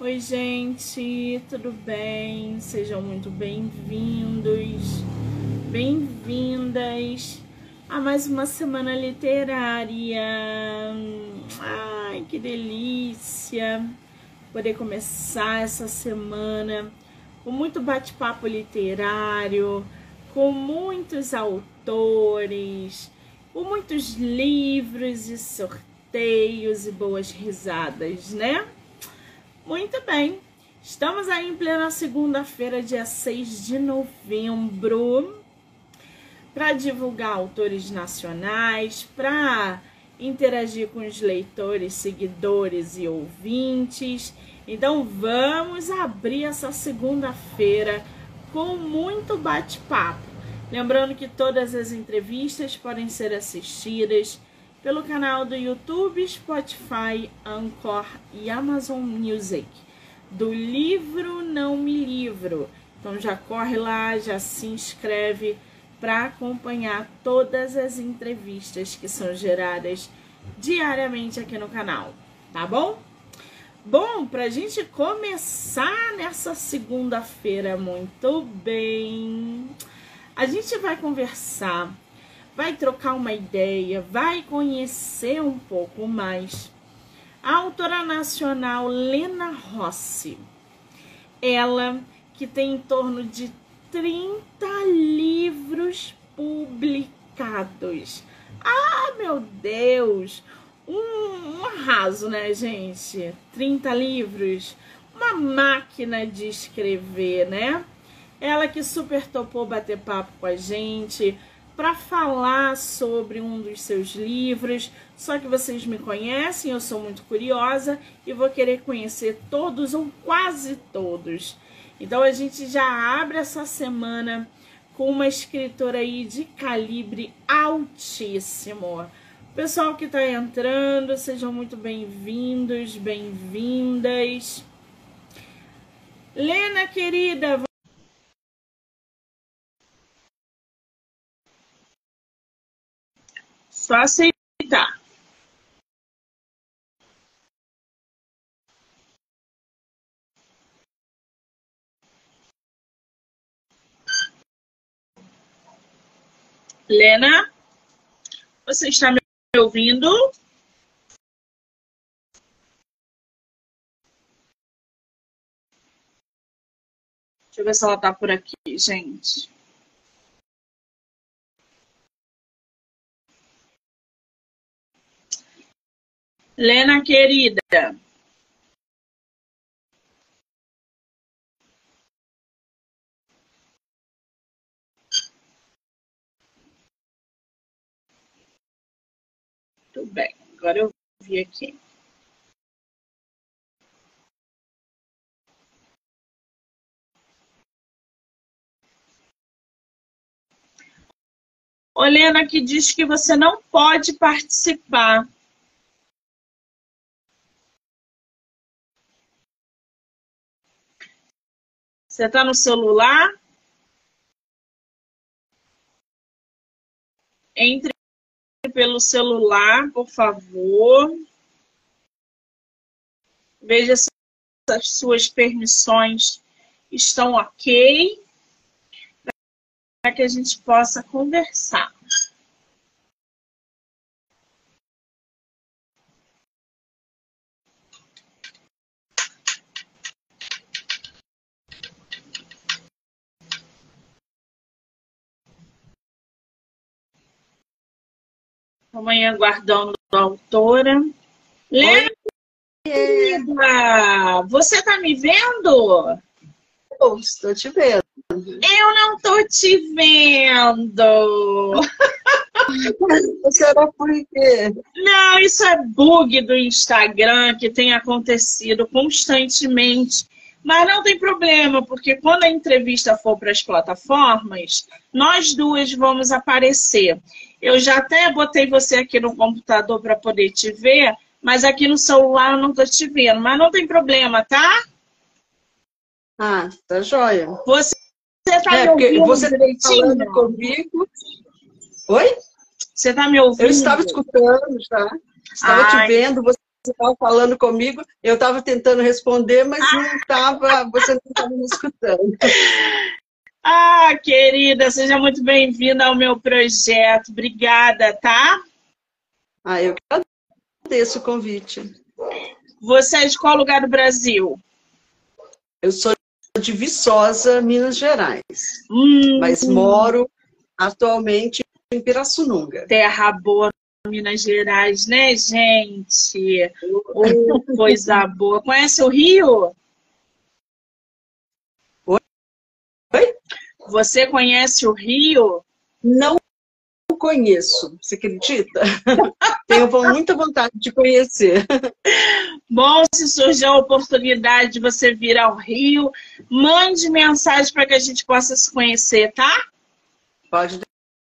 Oi, gente, tudo bem? Sejam muito bem-vindos, bem-vindas a mais uma semana literária. Ai, que delícia poder começar essa semana com muito bate-papo literário, com muitos autores, com muitos livros e sorteios e boas risadas, né? Muito bem. Estamos aí em plena segunda-feira, dia 6 de novembro, para divulgar autores nacionais, para interagir com os leitores, seguidores e ouvintes. Então vamos abrir essa segunda-feira com muito bate-papo. Lembrando que todas as entrevistas podem ser assistidas pelo canal do YouTube, Spotify, Anchor e Amazon Music. Do livro Não Me Livro. Então já corre lá, já se inscreve para acompanhar todas as entrevistas que são geradas diariamente aqui no canal, tá bom? Bom, para a gente começar nessa segunda-feira muito bem, a gente vai conversar vai trocar uma ideia, vai conhecer um pouco mais. A autora nacional Lena Rossi, ela que tem em torno de 30 livros publicados. Ah, meu Deus! Um, um arraso, né, gente? 30 livros, uma máquina de escrever, né? Ela que super topou bater papo com a gente, para falar sobre um dos seus livros. Só que vocês me conhecem, eu sou muito curiosa e vou querer conhecer todos ou quase todos. Então a gente já abre essa semana com uma escritora aí de calibre altíssimo. Pessoal que está entrando, sejam muito bem-vindos, bem-vindas. Lena, querida, Só aceitar. Lena, você está me ouvindo? Deixa eu ver se ela está por aqui, gente. Lena querida. Tudo bem, agora eu vi aqui. Olena que diz que você não pode participar. Você está no celular? Entre pelo celular, por favor. Veja se as suas permissões estão ok. Para que a gente possa conversar. Amanhã aguardando a autora. Lena, querida, você tá me vendo? Eu estou te vendo. Eu não tô te vendo. Será por quê? Não, isso é bug do Instagram que tem acontecido constantemente. Mas não tem problema, porque quando a entrevista for para as plataformas, nós duas vamos aparecer. Eu já até botei você aqui no computador para poder te ver, mas aqui no celular eu não estou te vendo. Mas não tem problema, tá? Ah, tá joia. Você está é, me ouvindo você tá direitinho? falando comigo. Oi? Você está me ouvindo? Eu estava escutando já. Estava Ai. te vendo. Você estava falando comigo, eu estava tentando responder, mas não estava, você não estava me escutando. Ah, querida, seja muito bem-vinda ao meu projeto. Obrigada, tá? Ah, eu que agradeço o convite. Você é de qual lugar do Brasil? Eu sou de Viçosa, Minas Gerais. Hum, mas moro atualmente em Pirassununga. Terra boa, Minas Gerais, né, gente? Oh, coisa boa. Conhece o Rio? Oi? Você conhece o Rio? Não conheço, você acredita? Tenho muita vontade de conhecer. Bom, se surgir a oportunidade de você vir ao Rio, mande mensagem para que a gente possa se conhecer, tá? Pode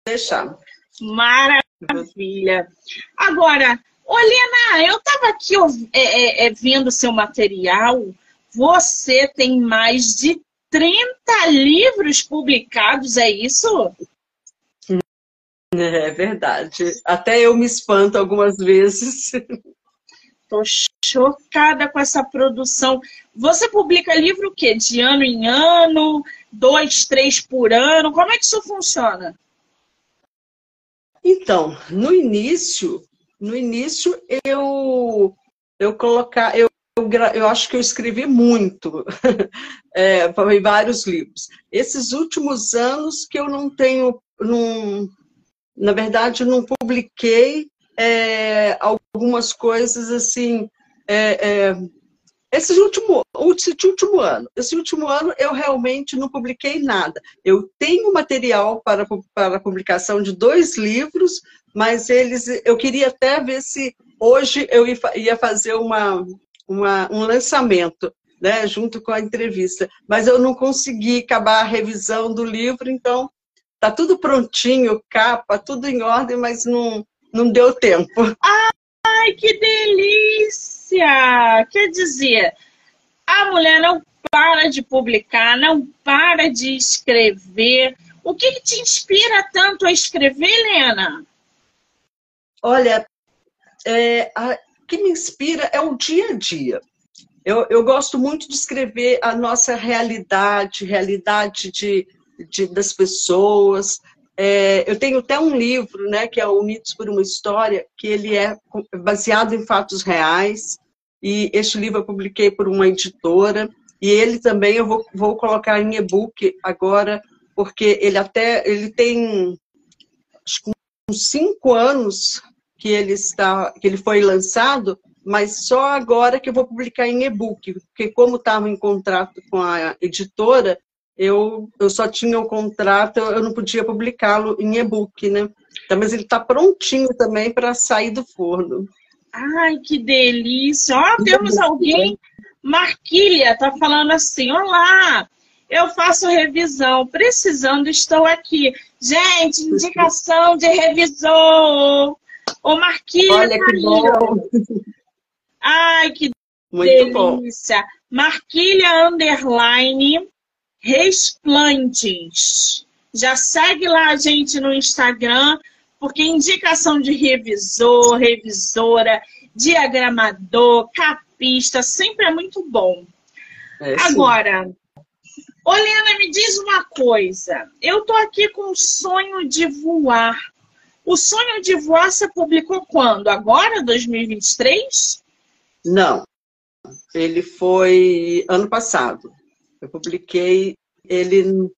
deixar. Maravilha. Agora, Olena, eu estava aqui é, é, é, vendo seu material. Você tem mais de 30 livros publicados, é isso? É verdade. Até eu me espanto algumas vezes. Tô chocada com essa produção. Você publica livro o quê? De ano em ano? Dois, três por ano? Como é que isso funciona? Então, no início, no início eu eu colocar eu eu, eu acho que eu escrevi muito é, vários livros. Esses últimos anos que eu não tenho, não, na verdade, não publiquei é, algumas coisas assim. É, é, esse último, esse último ano, esse último ano eu realmente não publiquei nada. Eu tenho material para, para publicação de dois livros, mas eles, eu queria até ver se hoje eu ia fazer uma, uma, um lançamento, né, junto com a entrevista. Mas eu não consegui acabar a revisão do livro, então Tá tudo prontinho, capa, tudo em ordem, mas não, não deu tempo. Ai, que delícia! Quer dizer, a mulher não para de publicar, não para de escrever. O que, que te inspira tanto a escrever, Helena? Olha, é, o que me inspira é o dia a dia. Eu, eu gosto muito de escrever a nossa realidade, realidade de, de, das pessoas. É, eu tenho até um livro, né, que é Unidos por uma História, que ele é baseado em fatos reais, e este livro eu publiquei por uma editora, e ele também eu vou, vou colocar em e-book agora, porque ele até, ele tem acho que uns cinco anos que ele está, que ele foi lançado, mas só agora que eu vou publicar em e-book, porque como estava em contrato com a editora, eu, eu só tinha o contrato, eu não podia publicá-lo em e-book, né? Então, mas ele está prontinho também para sair do forno. Ai, que delícia! Ó, temos alguém, Marquilha, está falando assim, olá, eu faço revisão, precisando, estou aqui. Gente, indicação de revisor! Ô, Marquilha, Olha que bom! Ai, que Muito delícia! Bom. Marquilha Underline Resplantes. Já segue lá a gente no Instagram, porque indicação de revisor, revisora, diagramador, capista, sempre é muito bom. É, Agora, Olena, me diz uma coisa. Eu tô aqui com o sonho de voar. O sonho de voar você publicou quando? Agora, 2023? Não. Ele foi ano passado. Eu publiquei ele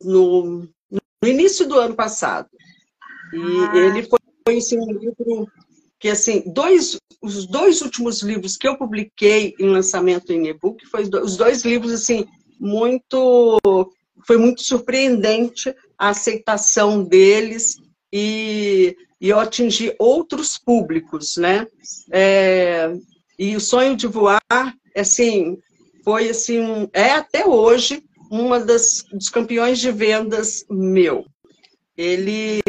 no, no início do ano passado. E ah. ele foi assim, um livro que, assim, dois, os dois últimos livros que eu publiquei em lançamento em e-book, foi os dois livros, assim, muito... Foi muito surpreendente a aceitação deles e, e eu atingi outros públicos, né? É, e o sonho de voar, assim, foi assim, é até hoje uma das dos campeões de vendas meu. Ele,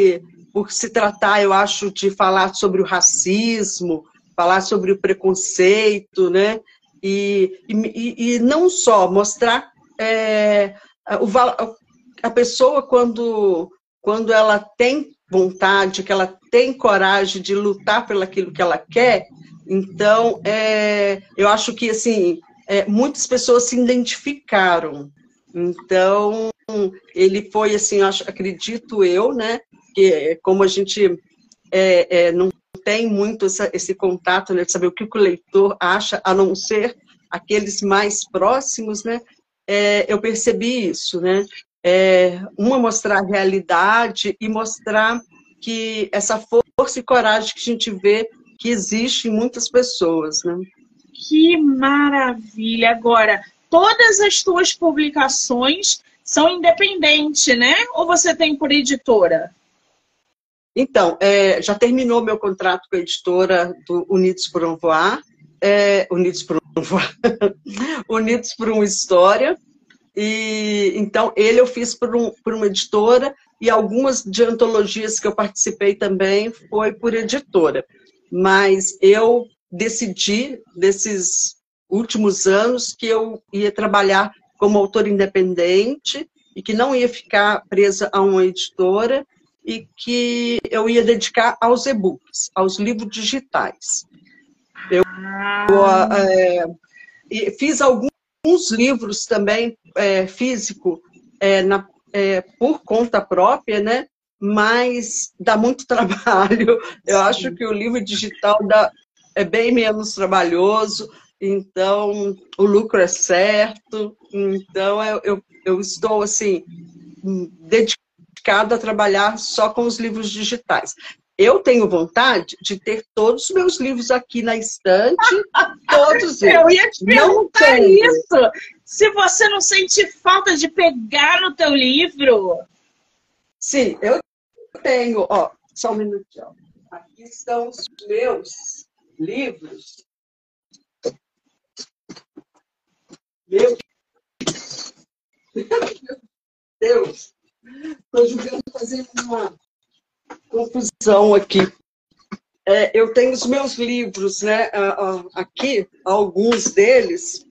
por se tratar, eu acho, de falar sobre o racismo, falar sobre o preconceito, né? E, e, e não só mostrar é, o, a pessoa quando, quando ela tem vontade, que ela tem coragem de lutar pelo aquilo que ela quer, então é, eu acho que assim é, muitas pessoas se identificaram. Então ele foi assim, acho, acredito eu, né? Que como a gente é, é, não tem muito essa, esse contato, né, de saber o que o leitor acha, a não ser aqueles mais próximos, né? É, eu percebi isso, né? É, uma mostrar a realidade e mostrar que essa força e coragem que a gente vê que existe em muitas pessoas, né? Que maravilha! Agora, todas as tuas publicações são independentes, né? Ou você tem por editora? Então, é, já terminou meu contrato com a editora do Unidos por um Voar, é, Unidos por um Voar, Unidos por uma História, e então ele eu fiz por, um, por uma editora e algumas de antologias que eu participei também foi por editora. Mas eu decidi, desses últimos anos, que eu ia trabalhar como autor independente e que não ia ficar presa a uma editora e que eu ia dedicar aos e-books, aos livros digitais. Eu, é, fiz alguns livros também é, físico é, na, por conta própria, né? Mas dá muito trabalho. Eu Sim. acho que o livro digital dá, é bem menos trabalhoso, então o lucro é certo. Então eu, eu, eu estou assim dedicada a trabalhar só com os livros digitais. Eu tenho vontade de ter todos os meus livros aqui na estante, todos eles. Eu ia te perguntar isso. Se você não sente falta de pegar no teu livro. Sim, eu tenho, ó, só um minutinho. Aqui estão os meus livros. Meu Deus. Estou julgando fazer uma confusão aqui. É, eu tenho os meus livros, né? Aqui, alguns deles,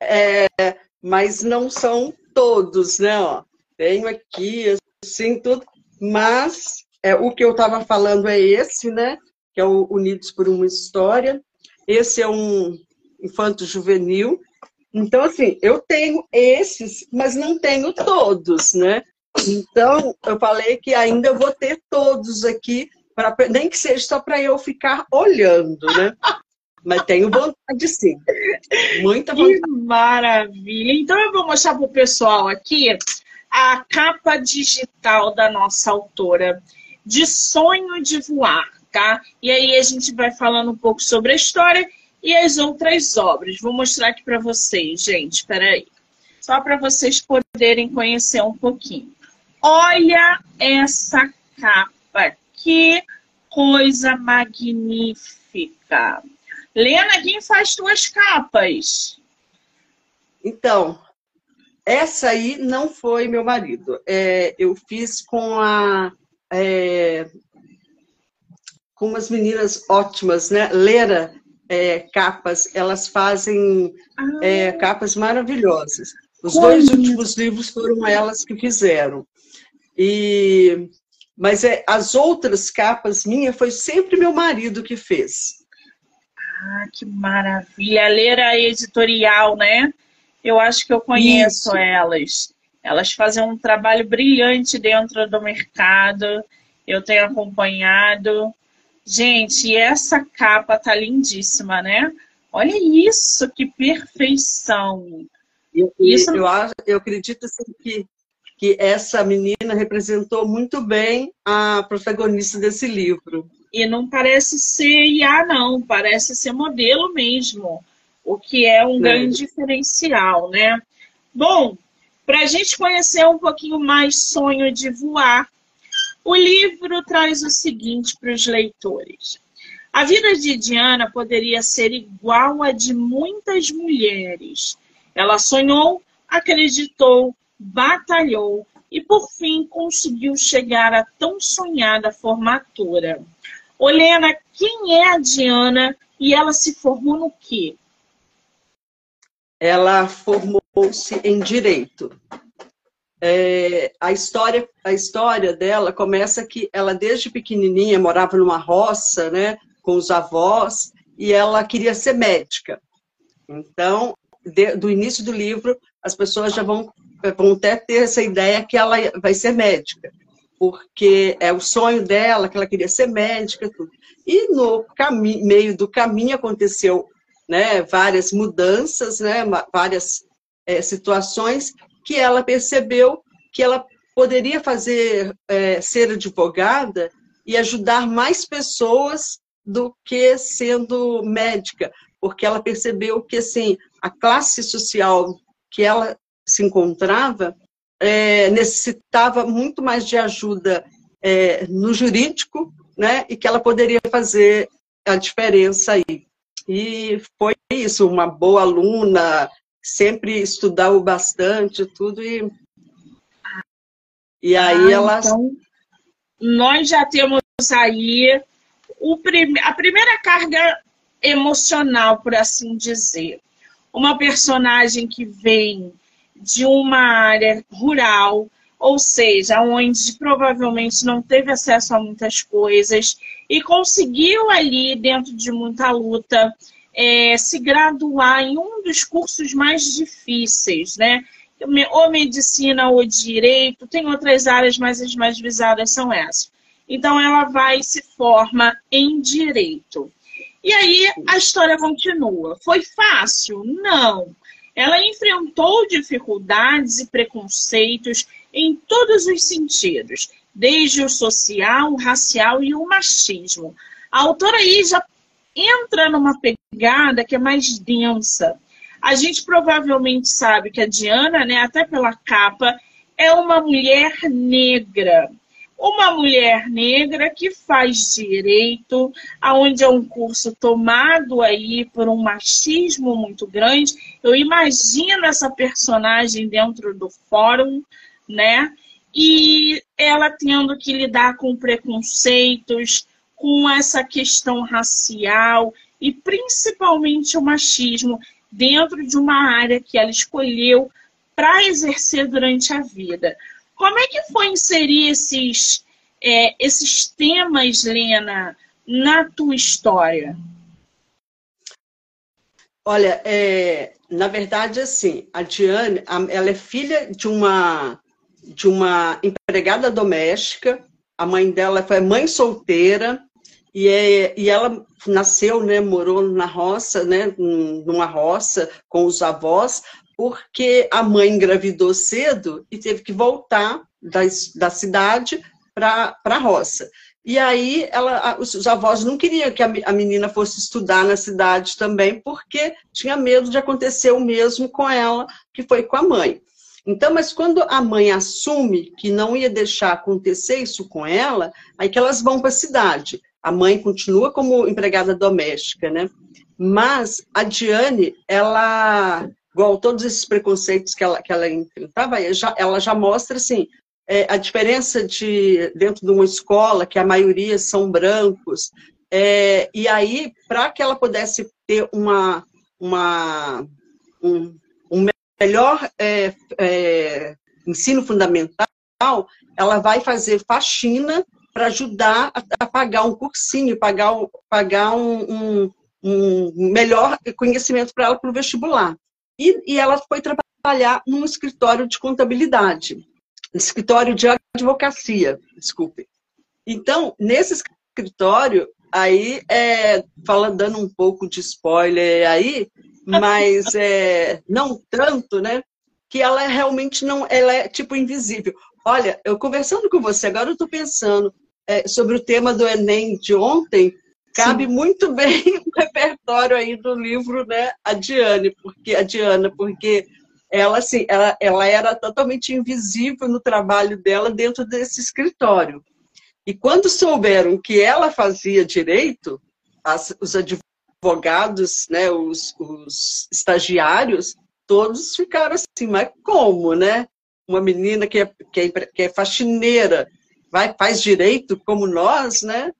é, mas não são todos, né? Ó, tenho aqui, assim, tudo, mas é, o que eu estava falando é esse, né? Que é o Unidos por uma História. Esse é um infanto juvenil. Então, assim, eu tenho esses, mas não tenho todos, né? Então, eu falei que ainda vou ter todos aqui, pra, nem que seja só para eu ficar olhando, né? Mas tenho vontade sim. Muita vontade. Que maravilha! Então, eu vou mostrar para o pessoal aqui a capa digital da nossa autora, De Sonho de Voar, tá? E aí a gente vai falando um pouco sobre a história e as outras obras. Vou mostrar aqui para vocês, gente. Espera aí. Só para vocês poderem conhecer um pouquinho. Olha essa capa, que coisa magnífica. Lena, quem faz tuas capas? Então, essa aí não foi meu marido. É, eu fiz com a é, com umas meninas ótimas, né? Lera é, Capas, elas fazem é, ah. capas maravilhosas. Os dois últimos livros foram elas que fizeram. E, mas é, as outras capas minhas foi sempre meu marido que fez. Ah, que maravilha! Ler a editorial, né? Eu acho que eu conheço Isso. elas. Elas fazem um trabalho brilhante dentro do mercado. Eu tenho acompanhado. Gente, essa capa tá lindíssima, né? Olha isso, que perfeição! Eu, isso... eu, eu acredito assim, que que essa menina representou muito bem a protagonista desse livro. E não parece ser IA, não, parece ser modelo mesmo, o que é um é. grande diferencial, né? Bom, para a gente conhecer um pouquinho mais Sonho de Voar, o livro traz o seguinte para os leitores. A vida de Diana poderia ser igual a de muitas mulheres. Ela sonhou, acreditou, batalhou e, por fim, conseguiu chegar à tão sonhada formatura. Olena, quem é a Diana e ela se formou no quê? Ela formou-se em Direito. É, a, história, a história dela começa que ela, desde pequenininha, morava numa roça, né, com os avós, e ela queria ser médica. Então, de, do início do livro, as pessoas já vão, vão até ter essa ideia que ela vai ser médica, porque é o sonho dela, que ela queria ser médica, tudo. E no meio do caminho aconteceu né, várias mudanças, né, várias é, situações que ela percebeu que ela poderia fazer é, ser advogada e ajudar mais pessoas do que sendo médica, porque ela percebeu que assim a classe social que ela se encontrava é, necessitava muito mais de ajuda é, no jurídico, né, e que ela poderia fazer a diferença aí. E foi isso, uma boa aluna, sempre estudava bastante, tudo, e, e aí ah, ela... Então, nós já temos aí o prim... a primeira carga emocional, por assim dizer. Uma personagem que vem de uma área rural, ou seja, onde provavelmente não teve acesso a muitas coisas e conseguiu ali, dentro de muita luta, é, se graduar em um dos cursos mais difíceis, né? Ou medicina ou direito, tem outras áreas, mas as mais visadas são essas. Então ela vai e se forma em direito. E aí a história continua. Foi fácil? Não. Ela enfrentou dificuldades e preconceitos em todos os sentidos, desde o social, o racial e o machismo. A autora aí já entra numa pegada que é mais densa. A gente provavelmente sabe que a Diana, né, até pela capa, é uma mulher negra. Uma mulher negra que faz direito, aonde é um curso tomado aí por um machismo muito grande. Eu imagino essa personagem dentro do fórum, né? E ela tendo que lidar com preconceitos, com essa questão racial e principalmente o machismo dentro de uma área que ela escolheu para exercer durante a vida. Como é que foi inserir esses, é, esses temas, Lena, na tua história? Olha, é, na verdade, assim, a Diane, ela é filha de uma de uma empregada doméstica. A mãe dela foi mãe solteira e, é, e ela nasceu, né, morou na roça, né, numa roça com os avós, porque a mãe engravidou cedo e teve que voltar da, da cidade para a roça. E aí ela, os avós não queriam que a menina fosse estudar na cidade também, porque tinha medo de acontecer o mesmo com ela, que foi com a mãe. Então, mas quando a mãe assume que não ia deixar acontecer isso com ela, aí que elas vão para a cidade. A mãe continua como empregada doméstica, né? Mas a Diane, ela, igual todos esses preconceitos que ela, que ela enfrentava, ela já mostra, assim, é, a diferença de, dentro de uma escola, que a maioria são brancos, é, e aí, para que ela pudesse ter uma, uma, um, melhor é, é, ensino fundamental, ela vai fazer faxina para ajudar a, a, pagar um cursinho, pagar, pagar um, um, um melhor conhecimento para ela para o vestibular. E, e ela foi trabalhar num escritório de contabilidade, escritório de advocacia, desculpe. Então, nesse escritório, aí, é, falando, dando um pouco de spoiler aí, mas é, não tanto, né? Que ela realmente não, ela é tipo invisível. Olha, eu conversando com você, agora eu estou pensando é, sobre o tema do Enem de ontem, cabe Sim. muito bem o repertório aí do livro, né, a Diane, porque a Diana, porque ela assim, ela, ela era totalmente invisível no trabalho dela dentro desse escritório. E quando souberam que ela fazia direito, as, os advogados né, os, os estagiários, todos ficaram assim, mas como, né? Uma menina que é, que é, que é faxineira, vai, faz direito como nós, né?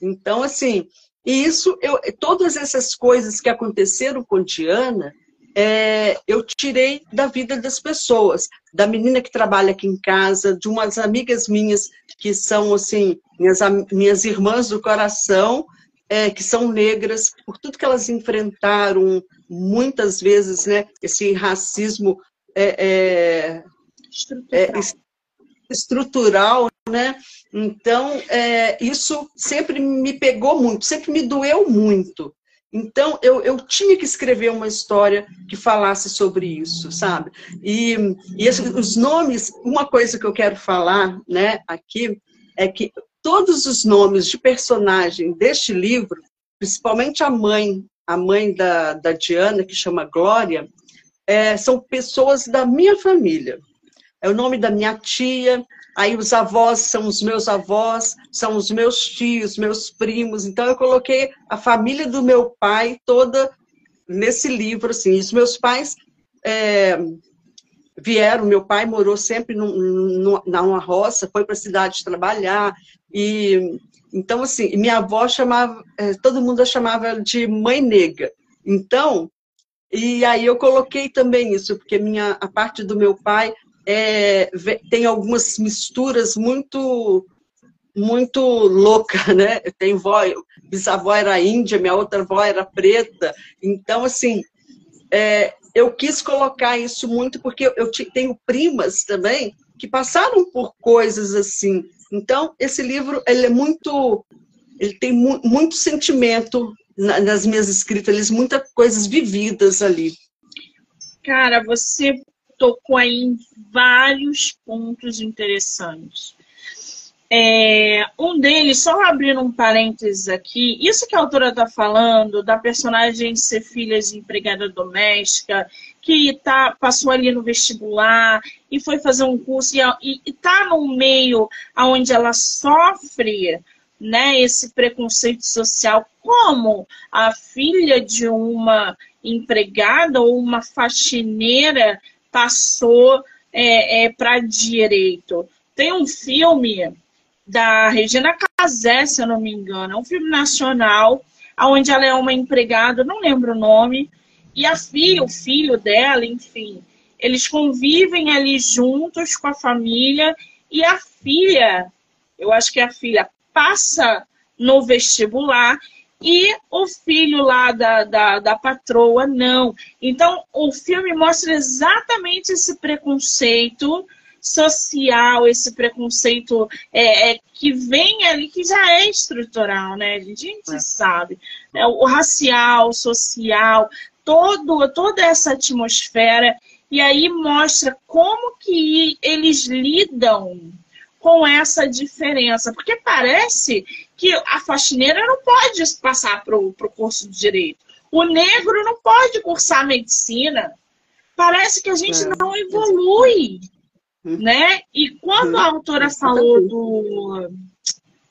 Então, assim, e isso, eu, todas essas coisas que aconteceram com Diana, é, eu tirei da vida das pessoas. da menina que trabalha aqui em casa, de umas amigas minhas que são, assim, minhas, minhas irmãs do coração, é, que são negras, por tudo que elas enfrentaram, muitas vezes, né, esse racismo é, é, estrutural. Estrutural, né? Então, é, isso sempre me pegou muito, sempre me doeu muito. Então, eu, eu tinha que escrever uma história que falasse sobre isso, sabe? E, e esse, os nomes, uma coisa que eu quero falar né, aqui, é que todos os nomes de personagem deste livro, principalmente a mãe, a mãe da, da Diana, que chama Glória, é, são pessoas da minha família. É o nome da minha tia, aí os avós são os meus avós, são os meus tios, meus primos. Então eu coloquei a família do meu pai toda nesse livro, assim. Os meus pais é, vieram, meu pai morou sempre num, numa roça, foi para a cidade trabalhar, e então, assim, minha avó chamava, é, todo mundo a chamava de mãe nega. Então, e aí eu coloquei também isso, porque minha, a parte do meu pai é, tem algumas misturas muito muito louca, né? Tem vó, bisavó era índia, minha outra avó era preta. Então, assim, é, eu quis colocar isso muito porque eu tenho primas também que passaram por coisas assim. Então, esse livro, ele é muito, ele tem mu muito sentimento nas minhas escritas, muitas coisas vividas ali. Cara, você tocou aí em vários pontos interessantes. É, um deles, só abrindo um parênteses aqui, isso que a autora está falando, da personagem ser filha de empregada doméstica, que tá, passou ali no vestibular e foi fazer um curso e está num meio onde ela sofre né, esse preconceito social, como a filha de uma empregada ou uma faxineira passou é, é, para direito. Tem um filme da Regina Casé, se eu não me engano, é um filme nacional, onde ela é uma empregada, não lembro o nome, e a filha, o filho dela, enfim, eles convivem ali juntos com a família, e a filha, eu acho que a filha passa no vestibular e o filho lá da, da, da patroa não. Então, o filme mostra exatamente esse preconceito social, esse preconceito é, é, que vem ali, que já é estrutural, né? A gente é. sabe. É, o racial, social, todo, toda essa atmosfera. E aí mostra como que eles lidam com essa diferença. Porque parece que a faxineira não pode passar para o curso de direito. O negro não pode cursar medicina. Parece que a gente é. não evolui. Hum. Né? E quando a autora falou do,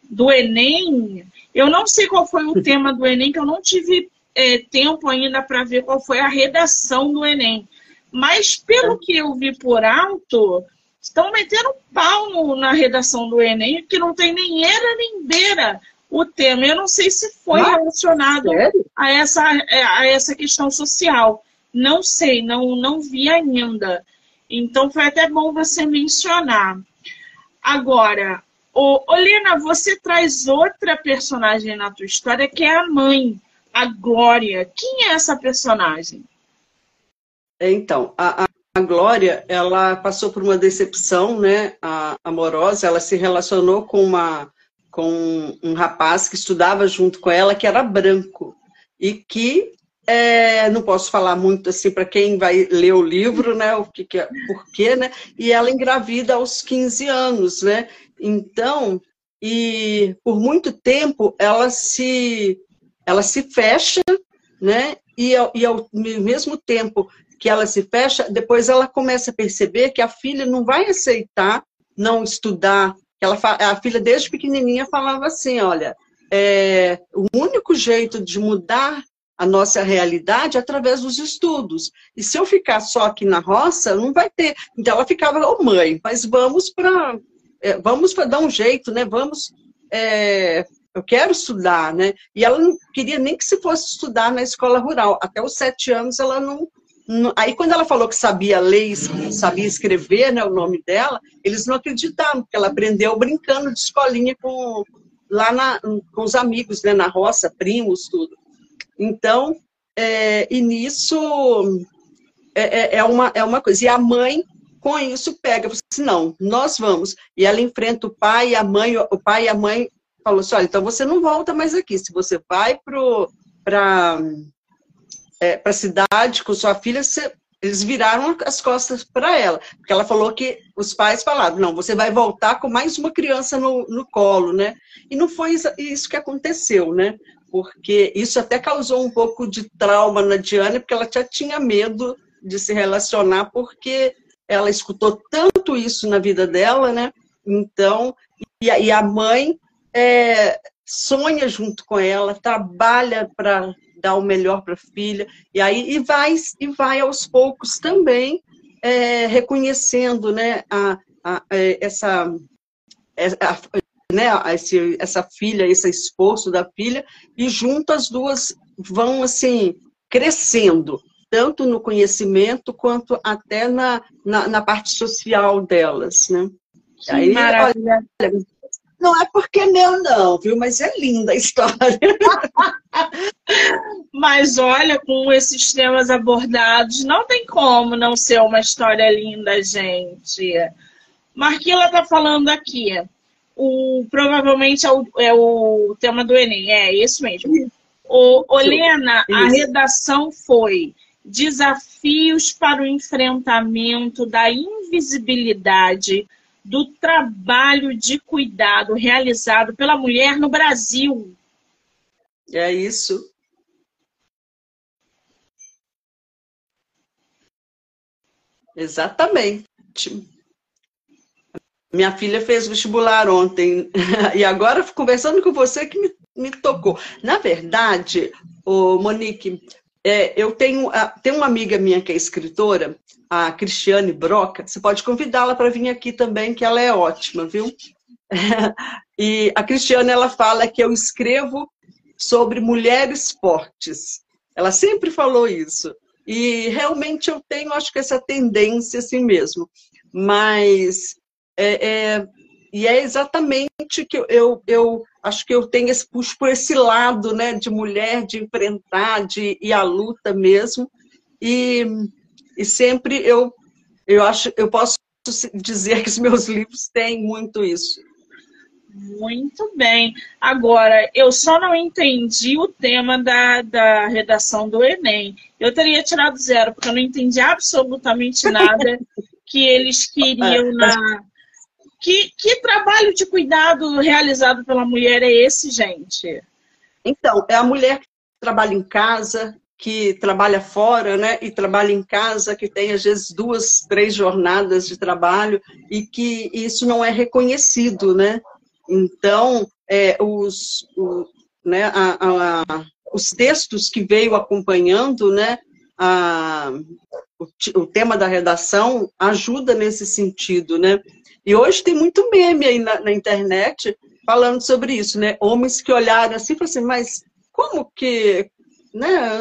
do Enem, eu não sei qual foi o tema do Enem, que eu não tive é, tempo ainda para ver qual foi a redação do Enem. Mas pelo que eu vi por alto, estão metendo pau no, na redação do Enem, que não tem nem era nem beira o tema. Eu não sei se foi relacionado a essa, é, a essa questão social. Não sei, não, não vi ainda. Então foi até bom você mencionar. Agora, ô, Olena, você traz outra personagem na tua história que é a mãe, a Glória. Quem é essa personagem? Então, a, a a Glória, ela passou por uma decepção, né, amorosa, ela se relacionou com uma com um rapaz que estudava junto com ela, que era branco, e que, é, não posso falar muito assim para quem vai ler o livro, né, o que, que é, por quê, né, e ela engravida aos 15 anos, né, então, e por muito tempo ela se, ela se fecha, né, e ao, e ao mesmo tempo que ela se fecha, depois ela começa a perceber que a filha não vai aceitar não estudar. Ela, a filha, desde pequenininha, falava assim, olha, é, o único jeito de mudar a nossa realidade é através dos estudos. E se eu ficar só aqui na roça, não vai ter. Então ela ficava, ô oh, mãe, mas vamos para é, vamos para dar um jeito, né? Vamos. É, eu quero estudar, né? E ela não queria nem que se fosse estudar na escola rural. Até os sete anos ela não, Aí, quando ela falou que sabia ler, sabia escrever né, o nome dela, eles não acreditaram, porque ela aprendeu brincando de escolinha com, lá na, com os amigos, né, na roça, primos, tudo. Então, é, e nisso é, é, é, uma, é uma coisa. E a mãe, com isso, pega, assim, não, nós vamos. E ela enfrenta o pai e a mãe, o pai e a mãe falou assim, olha, então você não volta mais aqui, se você vai para é, a cidade com sua filha, você, eles viraram as costas para ela, porque ela falou que os pais falaram, não, você vai voltar com mais uma criança no, no colo, né? E não foi isso que aconteceu, né? Porque isso até causou um pouco de trauma na Diana, porque ela já tinha medo de se relacionar, porque ela escutou tanto isso na vida dela, né? Então, e, e a mãe é, sonha junto com ela, trabalha para dar o melhor para a filha, e aí e vai, e vai aos poucos também é, reconhecendo né, a, a, é, essa, é, a, né, esse, essa filha, esse esforço da filha, e junto as duas vão assim crescendo, tanto no conhecimento quanto até na, na, na parte social delas. Né? Que aí, maravilha. Olha, não é porque é meu, não, viu? Mas é linda a história. Mas olha, com esses temas abordados, não tem como não ser uma história linda, gente. Marquila está falando aqui. O, provavelmente é o, é o tema do Enem. É isso mesmo. O, Olena, a redação foi Desafios para o enfrentamento da invisibilidade do trabalho de cuidado realizado pela mulher no Brasil. É isso. Exatamente. Minha filha fez vestibular ontem e agora conversando com você que me, me tocou. Na verdade, o Monique, é, eu tenho, tenho uma amiga minha que é escritora, a Cristiane Broca, você pode convidá-la para vir aqui também, que ela é ótima, viu? e a Cristiane, ela fala que eu escrevo sobre mulheres fortes. Ela sempre falou isso. E realmente eu tenho, acho que essa tendência assim mesmo. Mas é, é, e é exatamente que eu, eu acho que eu tenho esse puxo por esse lado, né, de mulher, de enfrentar, de ir à luta mesmo. E, e sempre eu, eu acho, eu posso dizer que os meus livros têm muito isso. Muito bem. Agora, eu só não entendi o tema da, da redação do Enem. Eu teria tirado zero, porque eu não entendi absolutamente nada que eles queriam na, que, que trabalho de cuidado realizado pela mulher é esse, gente? Então, é a mulher que trabalha em casa, que trabalha fora, né, e trabalha em casa, que tem às vezes duas, três jornadas de trabalho e que isso não é reconhecido, né? Então, é, os, o, né, a, a, os textos que veio acompanhando, né, a, o, o tema da redação ajuda nesse sentido, né? E hoje tem muito meme aí na, na internet falando sobre isso, né? Homens que olharam assim e falaram assim, mas como que. Né?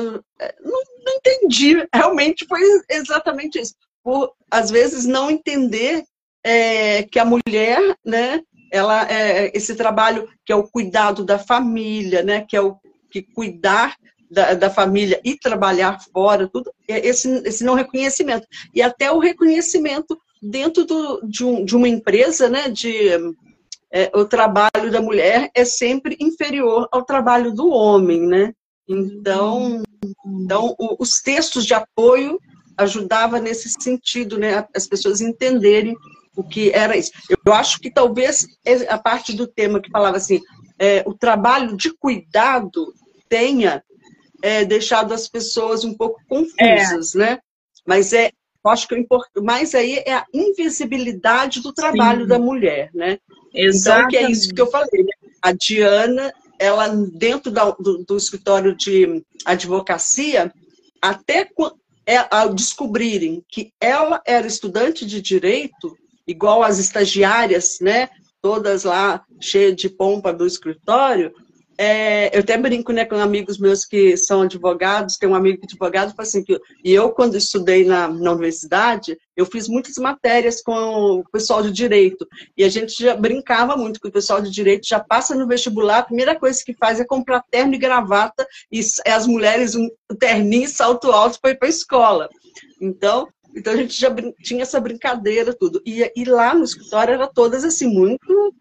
Não, não entendi. Realmente foi exatamente isso. Por, às vezes, não entender é, que a mulher, né? Ela, é, esse trabalho que é o cuidado da família, né? Que é o que cuidar da, da, família e trabalhar fora, tudo, é esse, esse não reconhecimento. E até o reconhecimento dentro do, de, um, de, uma empresa, né, de, é, o trabalho da mulher é sempre inferior ao trabalho do homem, né? Então, então o, os textos de apoio ajudava nesse sentido, né, as pessoas entenderem o que era isso. Eu acho que talvez a parte do tema que falava assim, é, o trabalho de cuidado tenha é, deixado as pessoas um pouco confusas, é. né? Mas é, eu acho que o mais aí é a invisibilidade do trabalho Sim. da mulher, né? Exatamente. Então, que é isso que eu falei. Né? A Diana, ela dentro do, do, escritório de advocacia, até é, ao descobrirem que ela era estudante de direito, igual as estagiárias, né? Todas lá cheias de pompa do escritório, é, eu até brinco né, com amigos meus que são advogados, tem um amigo que é advogado, assim, que, e eu, quando estudei na, na universidade, eu fiz muitas matérias com o pessoal de direito, e a gente já brincava muito que o pessoal de direito já passa no vestibular, a primeira coisa que faz é comprar terno e gravata, e as mulheres um terninho e salto alto para ir para a escola. Então, então a gente já tinha essa brincadeira, tudo. E, e lá no escritório era todas assim, muito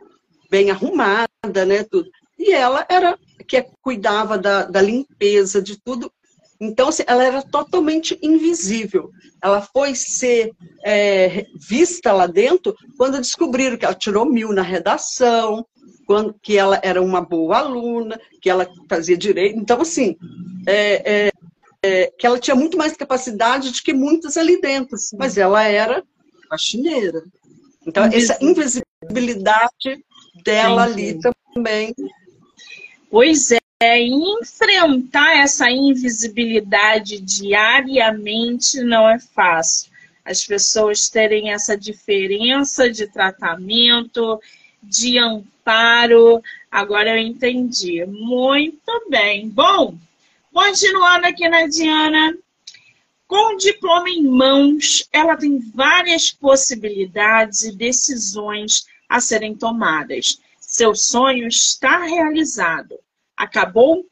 bem arrumada, né, tudo. E ela era que cuidava da, da limpeza, de tudo. Então, assim, ela era totalmente invisível. Ela foi ser é, vista lá dentro quando descobriram que ela tirou mil na redação, quando, que ela era uma boa aluna, que ela fazia direito. Então, assim, é, é, é, que ela tinha muito mais capacidade do que muitas ali dentro, mas ela era faxineira. Então, essa invisibilidade dela ali também Pois é, enfrentar essa invisibilidade diariamente não é fácil. As pessoas terem essa diferença de tratamento, de amparo. Agora eu entendi. Muito bem. Bom, continuando aqui na Diana. Com o diploma em mãos, ela tem várias possibilidades e decisões a serem tomadas. Seu sonho está realizado. Acabou?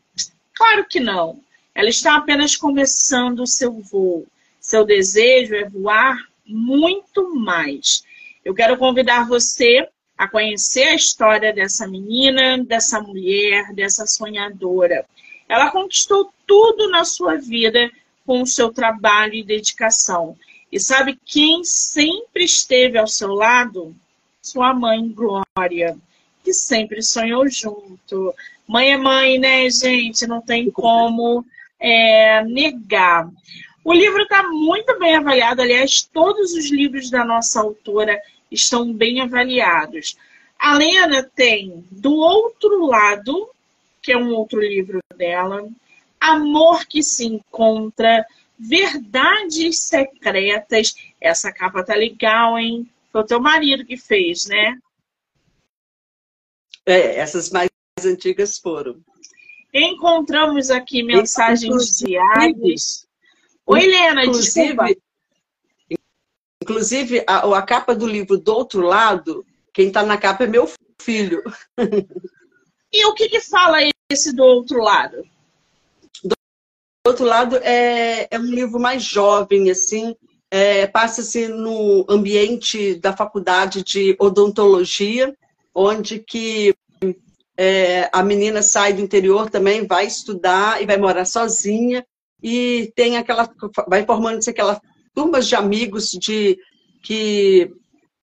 Claro que não. Ela está apenas começando o seu voo. Seu desejo é voar muito mais. Eu quero convidar você a conhecer a história dessa menina, dessa mulher, dessa sonhadora. Ela conquistou tudo na sua vida com o seu trabalho e dedicação. E sabe quem sempre esteve ao seu lado? Sua mãe, Glória que sempre sonhou junto. Mãe é mãe, né, gente? Não tem como é, negar. O livro está muito bem avaliado, aliás, todos os livros da nossa autora estão bem avaliados. A Lena tem Do Outro Lado, que é um outro livro dela, Amor que se Encontra, Verdades Secretas. Essa capa tá legal, hein? Foi o teu marido que fez, né? É, essas mais antigas foram. Encontramos aqui mensagens diárias. Oi, Helena, desculpa. Inclusive, a, a capa do livro do outro lado, quem está na capa é meu filho. E o que, que fala esse do outro lado? Do outro lado é, é um livro mais jovem, assim, é, passa-se no ambiente da faculdade de odontologia, onde que é, a menina sai do interior também, vai estudar e vai morar sozinha e tem aquela, vai formando-se aquela turmas de amigos de que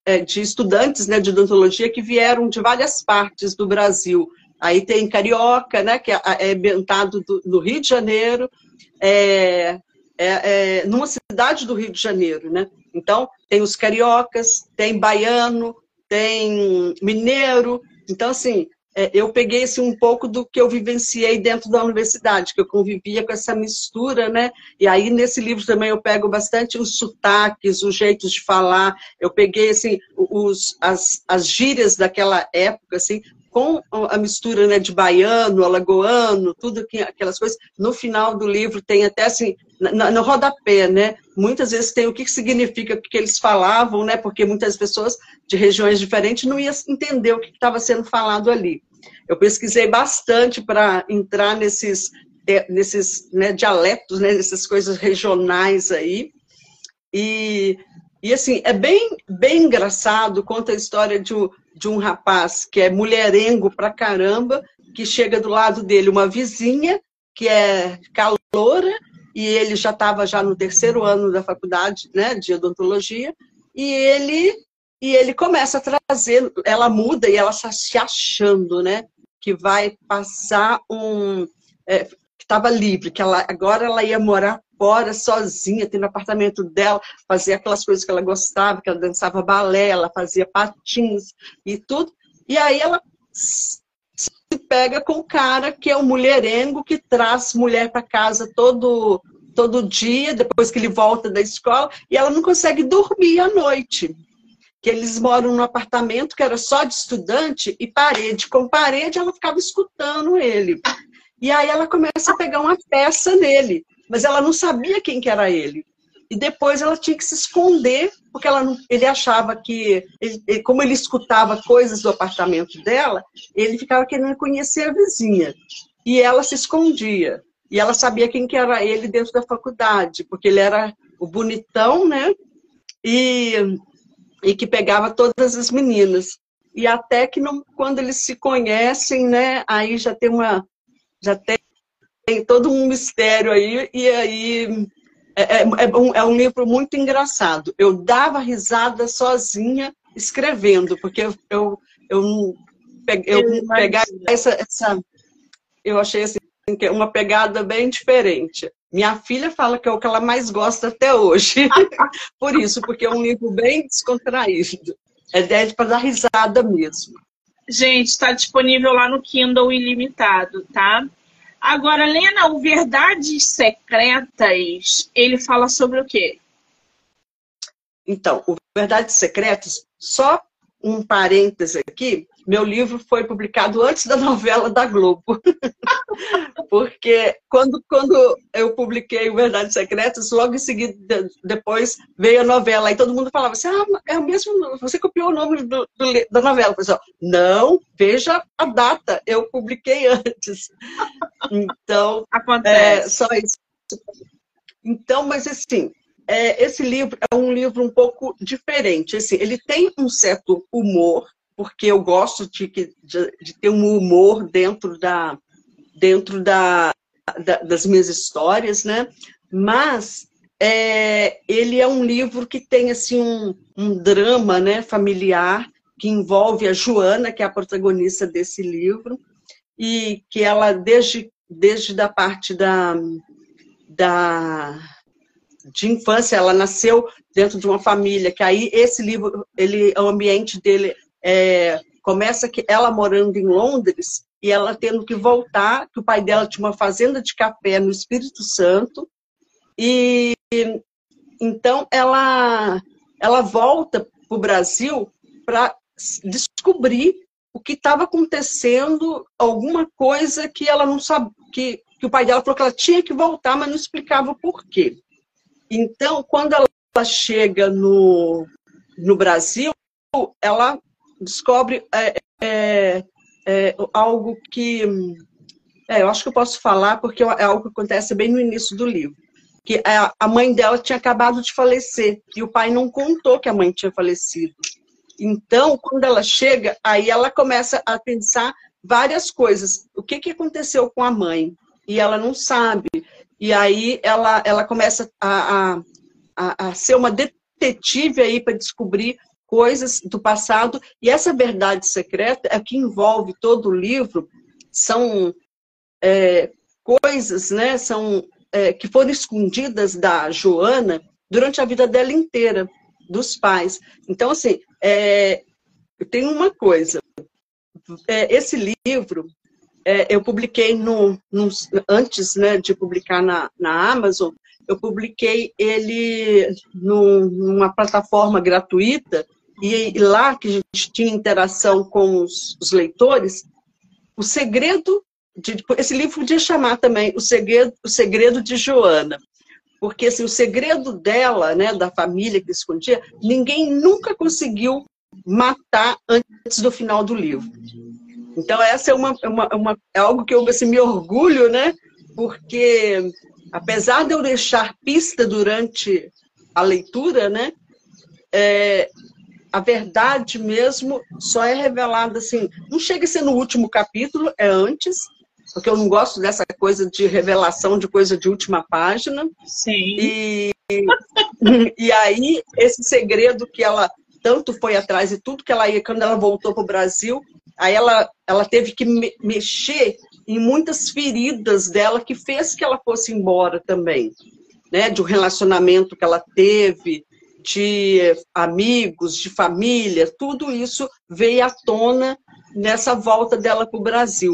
é, de estudantes né, de odontologia que vieram de várias partes do Brasil. Aí tem Carioca, né, que é, é ambientado do, no Rio de Janeiro, é, é, é, numa cidade do Rio de Janeiro, né? Então, tem os cariocas, tem baiano, tem mineiro. Então, assim, é, eu peguei assim, um pouco do que eu vivenciei dentro da universidade, que eu convivia com essa mistura, né? E aí, nesse livro também, eu pego bastante os sotaques, os jeitos de falar. Eu peguei, assim, os, as, as gírias daquela época, assim, com a mistura né, de baiano, alagoano, tudo que, aquelas coisas. No final do livro tem até assim, no, rodapé, né? Muitas vezes tem o que significa o que eles falavam, né? Porque muitas pessoas de regiões diferentes não iam entender o que estava sendo falado ali. Eu pesquisei bastante para entrar nesses, nesses né, dialetos, né, nessas coisas regionais aí. E, e assim, é bem, bem engraçado, conta a história de um, de um rapaz que é mulherengo pra caramba, que chega do lado dele uma vizinha que é caloura, e ele já estava já no terceiro ano da faculdade né, de odontologia, e ele, e ele começa a trazer, ela muda e ela está se achando, né? Que vai passar um. É, que estava livre, que ela, agora ela ia morar fora, sozinha, tendo apartamento dela, fazia aquelas coisas que ela gostava, que ela dançava balé, ela fazia patins e tudo. E aí ela se pega com o cara que é o mulherengo que traz mulher para casa todo todo dia, depois que ele volta da escola, e ela não consegue dormir à noite. que eles moram num apartamento que era só de estudante e parede com parede, ela ficava escutando ele. E aí ela começa a pegar uma peça nele, mas ela não sabia quem que era ele. E depois ela tinha que se esconder, porque ela não, ele achava que, ele, como ele escutava coisas do apartamento dela, ele ficava querendo conhecer a vizinha. E ela se escondia. E ela sabia quem que era ele dentro da faculdade, porque ele era o bonitão, né? E, e que pegava todas as meninas. E até que não, quando eles se conhecem, né? Aí já tem uma. Já tem, tem todo um mistério aí, e aí é, é, é, um, é um livro muito engraçado. Eu dava risada sozinha escrevendo, porque eu, eu, eu, eu, eu pegar essa, essa. Eu achei assim, é uma pegada bem diferente. Minha filha fala que é o que ela mais gosta até hoje. Por isso, porque é um livro bem descontraído. É ideia para dar risada mesmo. Gente, está disponível lá no Kindle Ilimitado, tá? Agora, Lena, o Verdades Secretas, ele fala sobre o quê? Então, o Verdades Secretas, só um parêntese aqui, meu livro foi publicado antes da novela da Globo. Porque quando, quando eu publiquei o Verdades Secretas, logo em seguida, depois veio a novela. Aí todo mundo falava assim, ah, é o mesmo, você copiou o nome do, do, da novela. Pessoal, não, veja a data, eu publiquei antes. Então, Acontece. é só isso. Então, mas assim, é, esse livro é um livro um pouco diferente. Assim, ele tem um certo humor, porque eu gosto de, de, de ter um humor dentro da dentro da, da das minhas histórias, né? Mas é, ele é um livro que tem assim um, um drama, né, familiar que envolve a Joana, que é a protagonista desse livro, e que ela desde desde da parte da da de infância, ela nasceu dentro de uma família que aí esse livro, ele, o ambiente dele é, começa que ela morando em Londres e ela tendo que voltar, que o pai dela tinha uma fazenda de café no Espírito Santo, e então ela, ela volta para o Brasil para descobrir o que estava acontecendo, alguma coisa que ela não sabe, que, que o pai dela falou que ela tinha que voltar, mas não explicava o porquê. Então, quando ela chega no, no Brasil, ela descobre é, é, é, algo que é, eu acho que eu posso falar porque é algo que acontece bem no início do livro. Que a mãe dela tinha acabado de falecer e o pai não contou que a mãe tinha falecido. Então, quando ela chega, aí ela começa a pensar várias coisas. O que, que aconteceu com a mãe? E ela não sabe. E aí ela, ela começa a, a, a, a ser uma detetive aí para descobrir coisas do passado, e essa verdade secreta é que envolve todo o livro, são é, coisas, né, são, é, que foram escondidas da Joana durante a vida dela inteira, dos pais. Então, assim, é, tem uma coisa, é, esse livro, é, eu publiquei no, no, antes né, de publicar na, na Amazon, eu publiquei ele no, numa plataforma gratuita e, lá que a gente tinha interação com os, os leitores, o segredo de, esse livro podia chamar também o segredo, o segredo de Joana, porque assim, o segredo dela, né, da família que escondia, ninguém nunca conseguiu matar antes do final do livro. Então essa é uma, uma, uma é algo que eu assim, me orgulho, né, porque apesar de eu deixar pista durante a leitura, né, é, a verdade mesmo só é revelada assim, não chega a ser no último capítulo, é antes, porque eu não gosto dessa coisa de revelação de coisa de última página. Sim. E, e aí, esse segredo que ela tanto foi atrás e tudo que ela ia, quando ela voltou para o Brasil, aí ela, ela teve que me mexer em muitas feridas dela que fez que ela fosse embora também. Né, de um relacionamento que ela teve, de amigos, de família, tudo isso veio à tona nessa volta dela para o Brasil.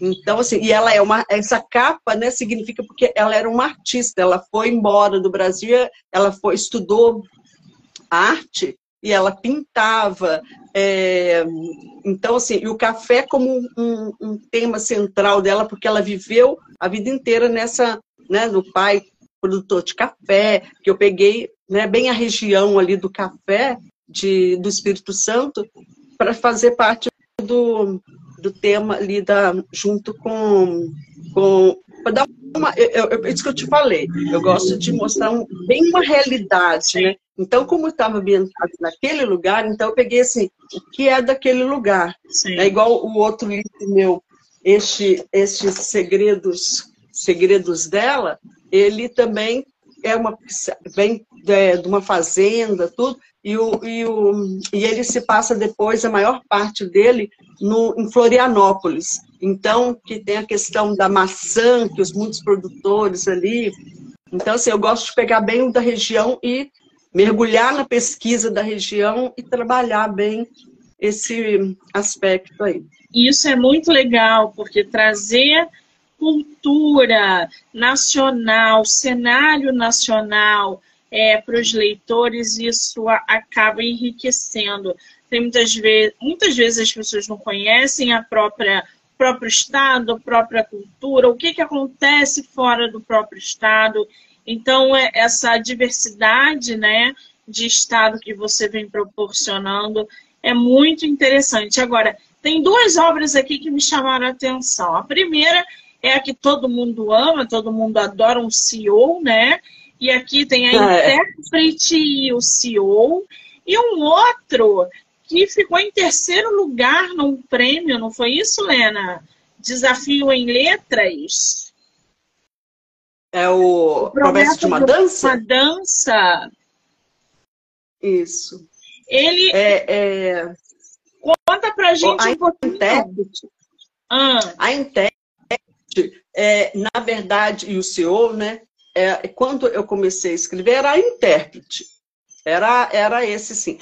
Então, assim, e ela é uma. Essa capa, né, significa porque ela era uma artista, ela foi embora do Brasil, ela foi, estudou arte e ela pintava. É, então, assim, e o café como um, um, tema central dela, porque ela viveu a vida inteira nessa, né, no pai produtor de café, que eu peguei né, bem a região ali do café de, do Espírito Santo para fazer parte do, do tema ali da, junto com, com dar uma, eu, eu, isso que eu te falei, eu gosto de mostrar um, bem uma realidade, né? Então, como estava ambientado naquele lugar, então eu peguei assim, o que é daquele lugar. É igual o outro livro meu, este, estes segredos, segredos dela, ele também é uma vem de, de uma fazenda, tudo, e, o, e, o, e ele se passa depois, a maior parte dele, no, em Florianópolis. Então, que tem a questão da maçã, que os muitos produtores ali. Então, assim, eu gosto de pegar bem o da região e mergulhar na pesquisa da região e trabalhar bem esse aspecto aí. Isso é muito legal, porque trazer cultura nacional, cenário nacional é, para os leitores, isso acaba enriquecendo. Tem muitas vezes, muitas vezes as pessoas não conhecem a própria próprio estado, a própria cultura, o que, que acontece fora do próprio estado. Então, é essa diversidade né, de estado que você vem proporcionando é muito interessante. Agora, tem duas obras aqui que me chamaram a atenção. A primeira é a que todo mundo ama, todo mundo adora, um CEO, né? E aqui tem a ah, é. intérprete e o CEO. E um outro que ficou em terceiro lugar num prêmio, não foi isso, Lena? Desafio em Letras. É o, o Promessa de uma Dança? Uma dança. Isso. Ele. É, é... Conta pra gente a um pouquinho. Intérprete, ah. A intérprete, é, na verdade, e o senhor, né? É, quando eu comecei a escrever, era intérprete. Era, era esse, sim.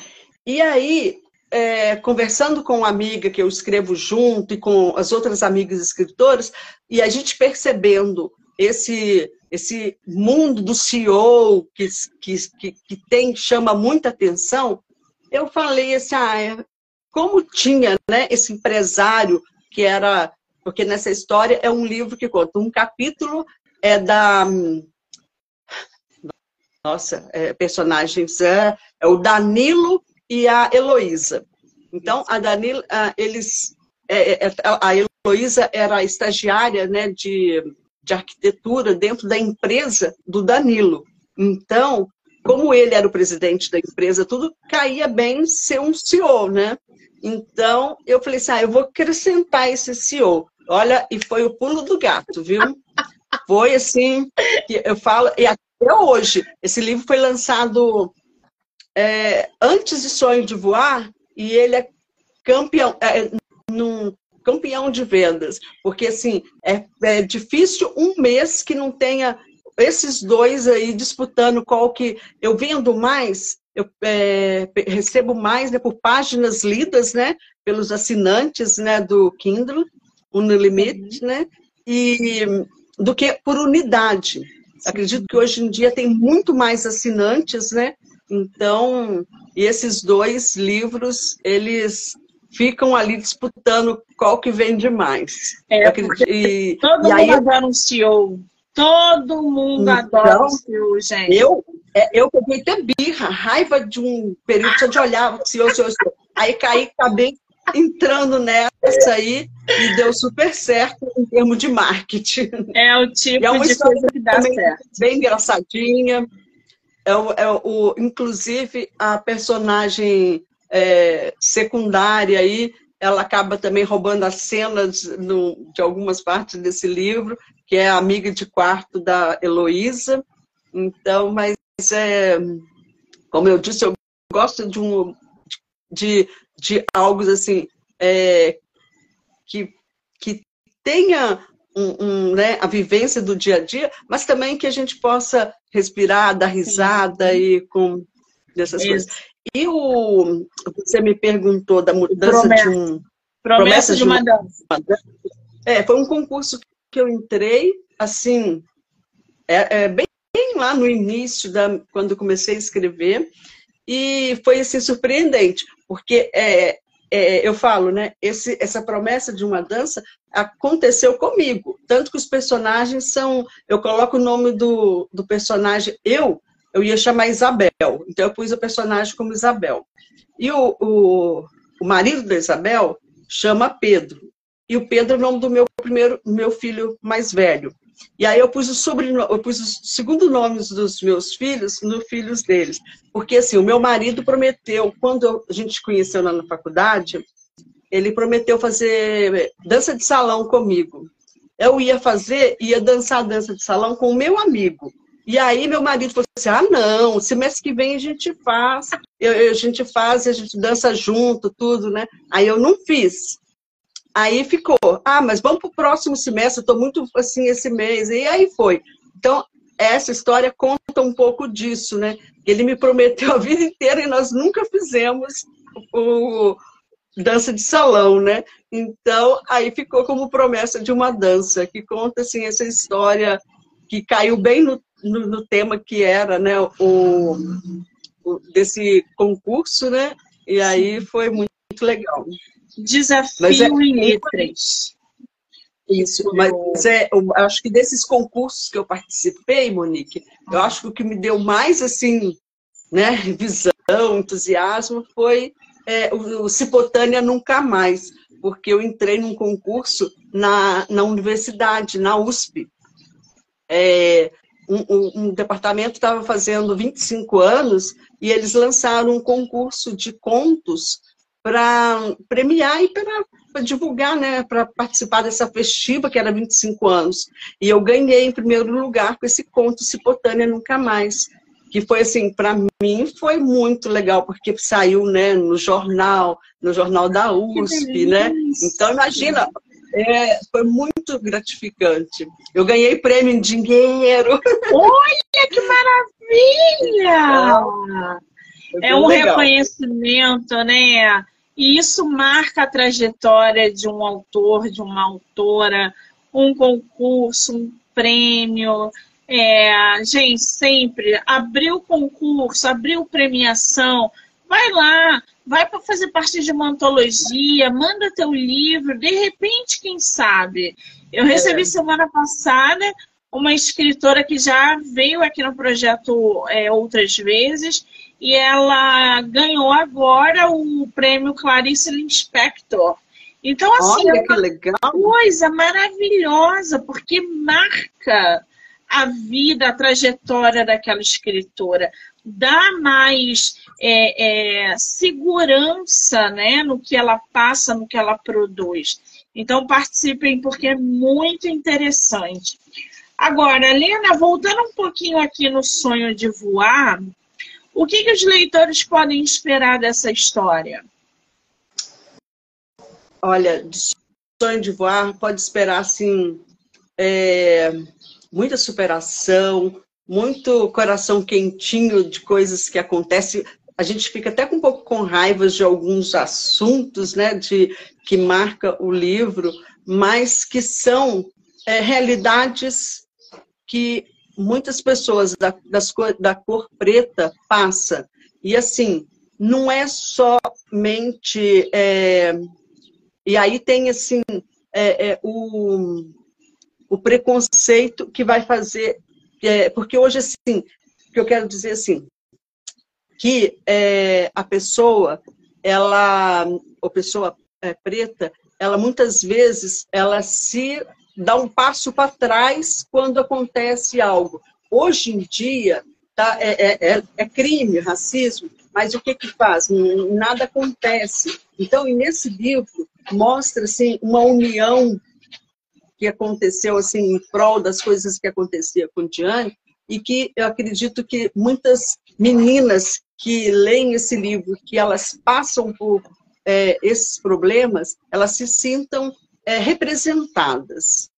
E aí, é, conversando com uma amiga que eu escrevo junto e com as outras amigas escritoras, e a gente percebendo esse esse mundo do CEO que, que, que, que tem, chama muita atenção, eu falei assim, ah, é, como tinha né, esse empresário que era, porque nessa história é um livro que conta, um capítulo é da, nossa, é, personagens, é, é o Danilo e a Heloísa. Então, a Danilo, eles, é, é, a Heloísa era estagiária né, de de arquitetura dentro da empresa do Danilo. Então, como ele era o presidente da empresa, tudo caía bem ser um CEO, né? Então, eu falei assim, ah, eu vou acrescentar esse CEO. Olha, e foi o pulo do gato, viu? Foi assim, eu falo, e até hoje, esse livro foi lançado é, antes de Sonho de Voar, e ele é campeão, é, num, campeão de vendas, porque assim é, é difícil um mês que não tenha esses dois aí disputando qual que eu vendo mais, eu é, recebo mais né, por páginas lidas, né, pelos assinantes, né, do Kindle, Unlimited, uhum. né, e do que por unidade. Sim. Acredito que hoje em dia tem muito mais assinantes, né? Então, esses dois livros, eles ficam ali disputando qual que vende mais. É, e, todo e mundo aí, adora um CEO. Todo mundo então, adora um CEO, gente. Eu, é, eu peguei até birra, raiva de um período só de olhar o CEO, CEO, CEO. Aí caí, acabei entrando nessa aí e deu super certo em termos de marketing. É o tipo é de coisa que dá certo. Bem engraçadinha. É o, é o, inclusive, a personagem é, secundária aí, ela acaba também roubando as cenas no, de algumas partes desse livro, que é a amiga de quarto da Heloísa. Então, mas é, como eu disse, eu gosto de um de, de algo assim é, que, que tenha um, um, né, a vivência do dia a dia, mas também que a gente possa respirar, dar risada Sim. e com dessas Isso. coisas. E o você me perguntou da mudança promessa. de um promessa, de, uma, dança. É, foi um concurso que eu entrei assim, é, é bem, bem lá no início da quando comecei a escrever e foi assim surpreendente, porque é, é, eu falo, né? Esse, essa promessa de uma dança aconteceu comigo. Tanto que os personagens são. Eu coloco o nome do, do personagem, eu, eu ia chamar Isabel. Então eu pus o personagem como Isabel. E o, o, o marido da Isabel chama Pedro. E o Pedro é o nome do meu primeiro, meu filho mais velho. E aí eu pus o sobrenome, eu pus os segundo nomes dos meus filhos nos filhos deles. Porque assim, o meu marido prometeu, quando a gente conheceu lá na faculdade, ele prometeu fazer dança de salão comigo. Eu ia fazer, ia dançar dança de salão com o meu amigo. E aí meu marido falou assim: ah, não, semestre que vem a gente faz, eu, a gente faz, a gente dança junto, tudo, né? Aí eu não fiz. Aí ficou, ah, mas vamos para o próximo semestre, estou muito assim esse mês. E aí foi. Então, essa história conta um pouco disso, né? Ele me prometeu a vida inteira e nós nunca fizemos o dança de salão, né? Então, aí ficou como promessa de uma dança, que conta assim essa história que caiu bem no, no, no tema que era, né, o, o, desse concurso, né? E aí foi muito, muito legal. Desafio é, em letras. Isso, mas é, eu acho que desses concursos que eu participei, Monique, eu acho que o que me deu mais, assim, né, visão, entusiasmo, foi é, o, o Cipotânia Nunca Mais, porque eu entrei num concurso na, na universidade, na USP. É, um, um, um, departamento estava fazendo 25 anos e eles lançaram um concurso de contos para premiar e para divulgar, né, para participar dessa festiva que era 25 anos. E eu ganhei em primeiro lugar com esse conto Cipotânia Nunca Mais, que foi assim, para mim foi muito legal, porque saiu, né, no jornal, no jornal da USP, né? Então imagina, é, foi muito gratificante. Eu ganhei prêmio em dinheiro. Olha que maravilha! É, é um legal. reconhecimento, né? E isso marca a trajetória de um autor, de uma autora, um concurso, um prêmio. É, gente, sempre abriu concurso, abriu premiação, vai lá, vai para fazer parte de uma antologia, manda teu livro, de repente, quem sabe. Eu recebi é. semana passada uma escritora que já veio aqui no projeto é, outras vezes e ela ganhou agora o prêmio Clarice Lispector. Então, assim, Olha, é uma coisa maravilhosa, porque marca a vida, a trajetória daquela escritora, dá mais é, é, segurança né, no que ela passa, no que ela produz. Então, participem, porque é muito interessante. Agora, Helena, voltando um pouquinho aqui no sonho de voar, o que, que os leitores podem esperar dessa história? Olha, de sonho de voar, pode esperar assim é, muita superação, muito coração quentinho de coisas que acontecem. A gente fica até com um pouco com raiva de alguns assuntos, né, de que marca o livro, mas que são é, realidades que muitas pessoas da, das, da cor preta passa. E assim, não é somente. É, e aí tem assim é, é, o, o preconceito que vai fazer. É, porque hoje, assim, que eu quero dizer assim, que é, a pessoa, ela, a pessoa é, preta, ela muitas vezes ela se dá um passo para trás quando acontece algo. Hoje em dia, tá, é, é, é, é crime, racismo, mas o que que faz? Nada acontece. Então, nesse livro, mostra assim, uma união que aconteceu assim, em prol das coisas que acontecia com Diane, e que eu acredito que muitas meninas que leem esse livro, que elas passam por é, esses problemas, elas se sintam é, representadas.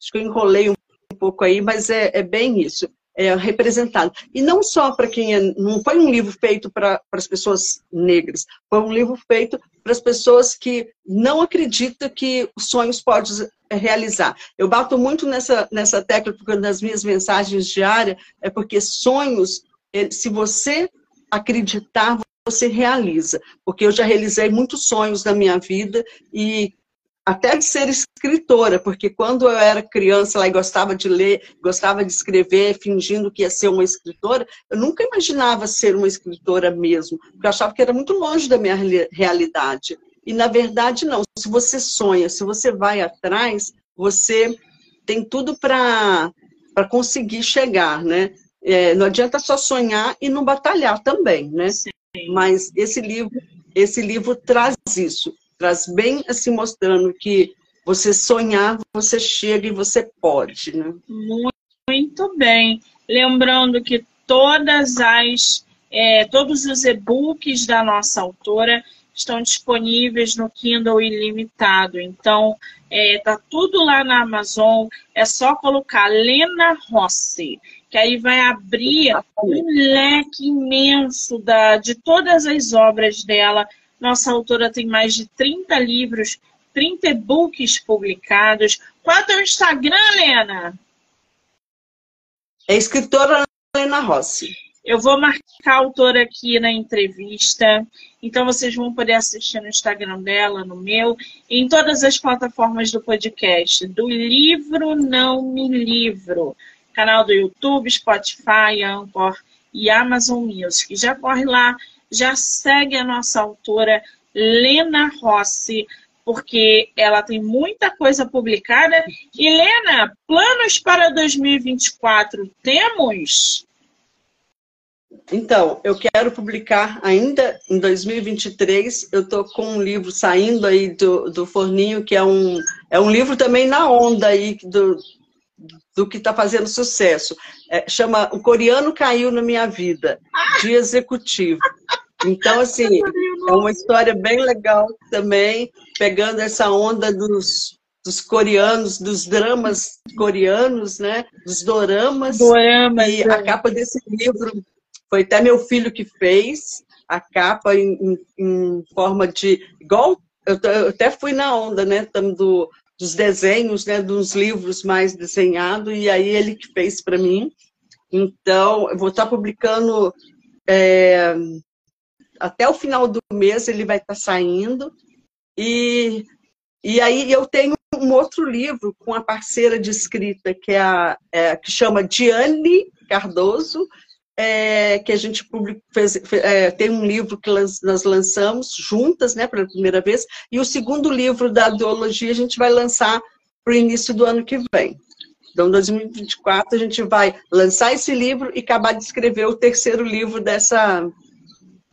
Acho que eu enrolei um pouco aí, mas é, é bem isso. É representado. E não só para quem é, não foi um livro feito para as pessoas negras, foi um livro feito para as pessoas que não acreditam que os sonhos podem realizar. Eu bato muito nessa, nessa tecla, porque nas minhas mensagens diárias, é porque sonhos, se você acreditar, você realiza. Porque eu já realizei muitos sonhos na minha vida e até de ser escritora, porque quando eu era criança lá e gostava de ler, gostava de escrever, fingindo que ia ser uma escritora, eu nunca imaginava ser uma escritora mesmo, porque eu achava que era muito longe da minha realidade. E na verdade não. Se você sonha, se você vai atrás, você tem tudo para conseguir chegar, né? É, não adianta só sonhar e não batalhar também, né? Sim. Mas esse livro, esse livro traz isso, traz bem assim mostrando que você sonhar, você chega e você pode, né? Muito bem. Lembrando que todas as é, todos os e-books da nossa autora estão disponíveis no Kindle ilimitado. Então, é, tá tudo lá na Amazon. É só colocar Lena Rossi, que aí vai abrir um leque imenso da, de todas as obras dela. Nossa autora tem mais de 30 livros, 30 e-books publicados. Qual é o teu Instagram, Lena? É escritora Lena Rossi. Eu vou marcar a autora aqui na entrevista, então vocês vão poder assistir no Instagram dela, no meu, e em todas as plataformas do podcast, do Livro Não Me Livro, canal do YouTube, Spotify, Anchor e Amazon Music. Já corre lá, já segue a nossa autora Lena Rossi, porque ela tem muita coisa publicada. E Lena, planos para 2024 temos? Então, eu quero publicar ainda em 2023. Eu estou com um livro saindo aí do, do forninho, que é um, é um livro também na onda aí do, do que está fazendo sucesso. É, chama O Coreano Caiu na Minha Vida, de executivo. Então, assim, é uma história bem legal também, pegando essa onda dos, dos coreanos, dos dramas coreanos, né? Dos doramas. Doramas. E a é. capa desse livro foi até meu filho que fez a capa em, em, em forma de. Igual, eu, eu, até fui na onda, né? Do, dos desenhos, né? Dos livros mais desenhados, e aí ele que fez para mim. Então, eu vou estar publicando. É, até o final do mês ele vai estar saindo. E, e aí eu tenho um outro livro com a parceira de escrita, que, é a, é, que chama Diane Cardoso, é, que a gente fez, é, tem um livro que nós lançamos juntas, né, pela primeira vez, e o segundo livro da ideologia a gente vai lançar para o início do ano que vem. Então, 2024, a gente vai lançar esse livro e acabar de escrever o terceiro livro dessa,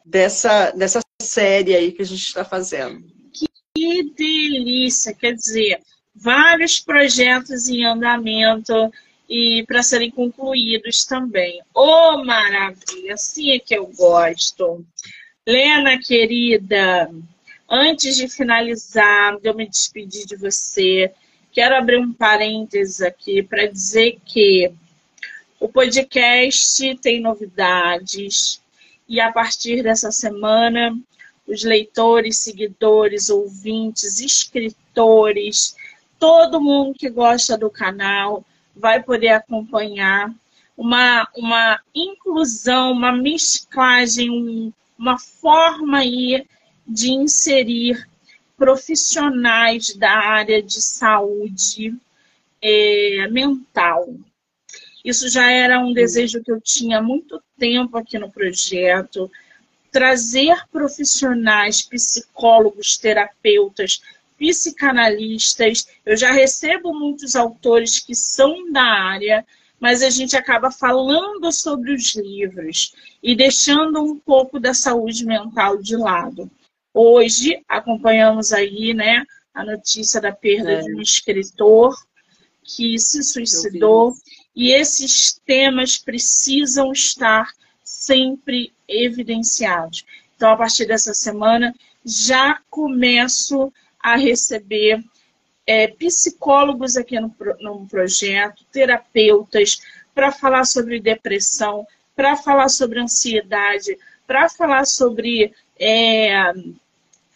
dessa, dessa série aí que a gente está fazendo. Que delícia! Quer dizer, vários projetos em andamento, e para serem concluídos também. Oh, maravilha! Assim é que eu gosto. Lena, querida, antes de finalizar, de eu me despedir de você, quero abrir um parênteses aqui para dizer que o podcast tem novidades e a partir dessa semana, os leitores, seguidores, ouvintes, escritores, todo mundo que gosta do canal vai poder acompanhar uma, uma inclusão, uma mesclagem, uma forma aí de inserir profissionais da área de saúde é, mental. Isso já era um desejo que eu tinha há muito tempo aqui no projeto. Trazer profissionais, psicólogos, terapeutas, psicanalistas, eu já recebo muitos autores que são da área, mas a gente acaba falando sobre os livros e deixando um pouco da saúde mental de lado. Hoje, acompanhamos aí né, a notícia da perda é. de um escritor que se suicidou, e esses temas precisam estar sempre evidenciados. Então, a partir dessa semana, já começo a receber é, psicólogos aqui no, no projeto, terapeutas, para falar sobre depressão, para falar sobre ansiedade, para falar sobre é,